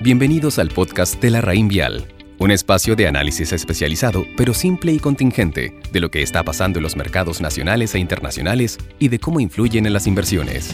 Bienvenidos al podcast de la Raín Vial, un espacio de análisis especializado, pero simple y contingente, de lo que está pasando en los mercados nacionales e internacionales y de cómo influyen en las inversiones.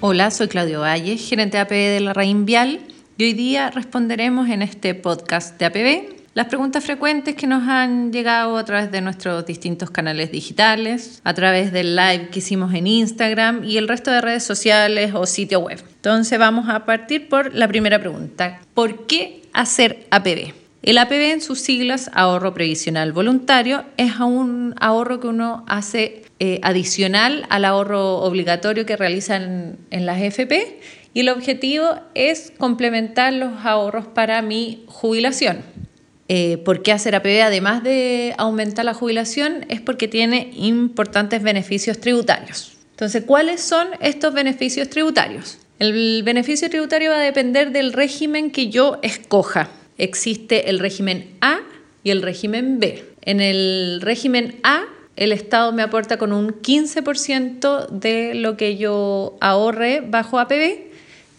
Hola, soy Claudio Valle, gerente de APB de la Vial, y hoy día responderemos en este podcast de APB las preguntas frecuentes que nos han llegado a través de nuestros distintos canales digitales, a través del live que hicimos en Instagram y el resto de redes sociales o sitio web. Entonces vamos a partir por la primera pregunta. ¿Por qué hacer APB? El APB en sus siglas, ahorro previsional voluntario, es un ahorro que uno hace eh, adicional al ahorro obligatorio que realizan en las FP y el objetivo es complementar los ahorros para mi jubilación. Eh, ¿Por qué hacer APB además de aumentar la jubilación? Es porque tiene importantes beneficios tributarios. Entonces, ¿cuáles son estos beneficios tributarios? El beneficio tributario va a depender del régimen que yo escoja. Existe el régimen A y el régimen B. En el régimen A, el Estado me aporta con un 15% de lo que yo ahorre bajo APB,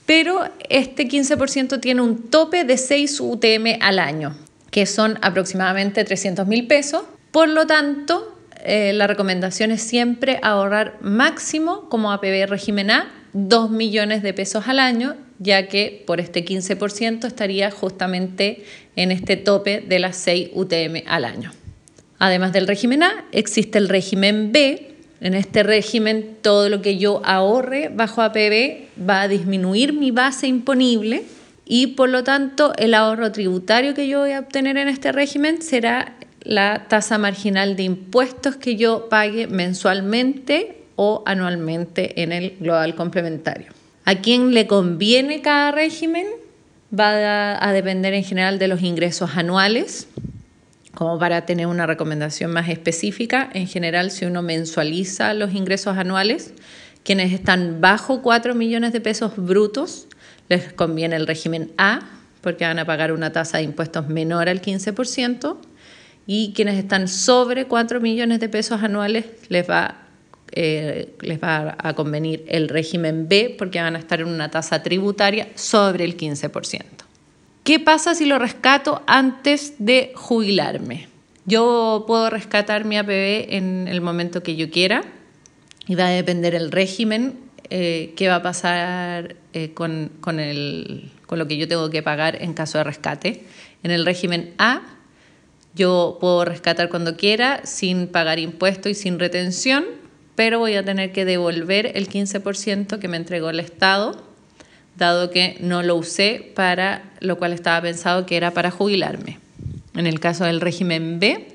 pero este 15% tiene un tope de 6 UTM al año que son aproximadamente 300 mil pesos. Por lo tanto, eh, la recomendación es siempre ahorrar máximo como APB régimen A 2 millones de pesos al año, ya que por este 15% estaría justamente en este tope de las 6 UTM al año. Además del régimen A, existe el régimen B. En este régimen, todo lo que yo ahorre bajo APB va a disminuir mi base imponible y por lo tanto el ahorro tributario que yo voy a obtener en este régimen será la tasa marginal de impuestos que yo pague mensualmente o anualmente en el global complementario. ¿A quién le conviene cada régimen? Va a, depender en general de los ingresos anuales, como para tener una recomendación más específica. En general, si uno mensualiza los ingresos anuales, quienes están bajo 4 millones de pesos brutos les conviene el régimen A porque van a pagar una tasa de impuestos menor al 15% y quienes están sobre 4 millones de pesos anuales les va, eh, les va a convenir el régimen B porque van a estar en una tasa tributaria sobre el 15%. ¿Qué pasa si lo rescato antes de jubilarme? Yo puedo rescatar mi APB en el momento que yo quiera y va a depender el régimen eh, qué va a pasar eh, con, con, lo que yo tengo que pagar en caso de rescate. En el régimen A, yo puedo rescatar cuando quiera sin pagar impuestos y sin retención, pero voy a tener que devolver el 15% que me entregó el Estado, dado que no lo usé para lo cual estaba pensado que era para jubilarme. En el caso del régimen B,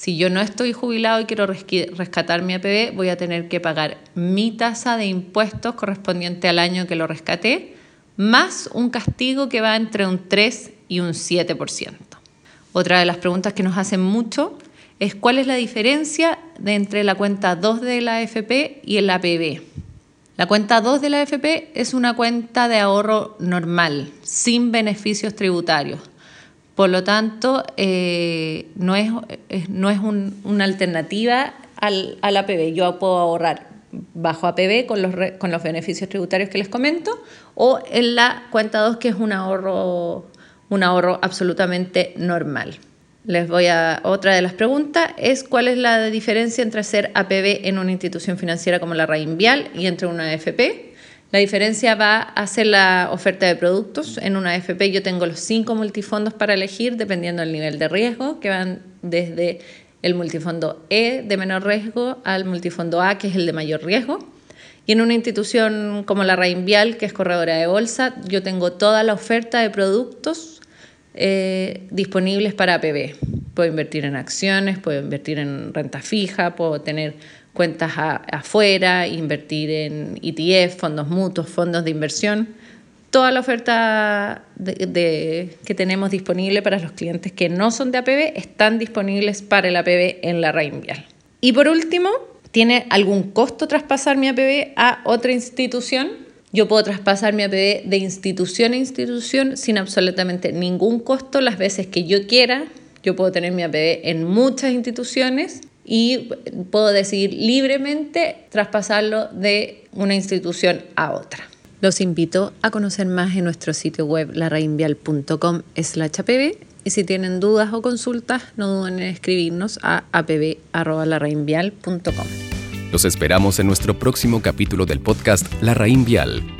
si yo no estoy jubilado y quiero rescatar mi APB, voy a tener que pagar mi tasa de impuestos correspondiente al año que lo rescaté, más un castigo que va entre un 3 y un 7%. Otra de las preguntas que nos hacen mucho es cuál es la diferencia entre la cuenta 2 de la AFP y el APB. La cuenta 2 de la AFP es una cuenta de ahorro normal, sin beneficios tributarios por lo tanto, eh, no es, no es una alternativa al, APB. Yo puedo ahorrar bajo APB con los, con los beneficios tributarios que les comento o en la cuenta 2 que es un ahorro, un ahorro absolutamente normal. Les voy a otra de las preguntas es cuál es la diferencia entre ser APB en una institución financiera como la Vial y entre una AFP. La diferencia va a ser la oferta de productos. En una AFP yo tengo los cinco multifondos para elegir dependiendo del nivel de riesgo, que van desde el multifondo E de menor riesgo al multifondo A, que es el de mayor riesgo. Y en una institución como la Vial, que es corredora de bolsa, yo tengo toda la oferta de productos eh, disponibles para APB. Puedo invertir en acciones, puedo invertir en renta fija, puedo tener cuentas afuera, invertir en ETF, fondos mutuos, fondos de inversión, toda la oferta de, que tenemos disponible para los clientes que no son de APB están disponibles para el APB en la Vial. Y por último, ¿tiene algún costo traspasar mi APB a otra institución? Yo puedo traspasar mi APB de institución a institución sin absolutamente ningún costo las veces que yo quiera. Yo puedo tener mi APB en muchas instituciones y puedo decidir libremente traspasarlo de una institución a otra. Los invito a conocer más en nuestro sitio web larrainvial.com apb y si tienen dudas o consultas no duden en escribirnos a apb.larrainvial.com. Los esperamos en nuestro próximo capítulo del podcast La Raín Vial.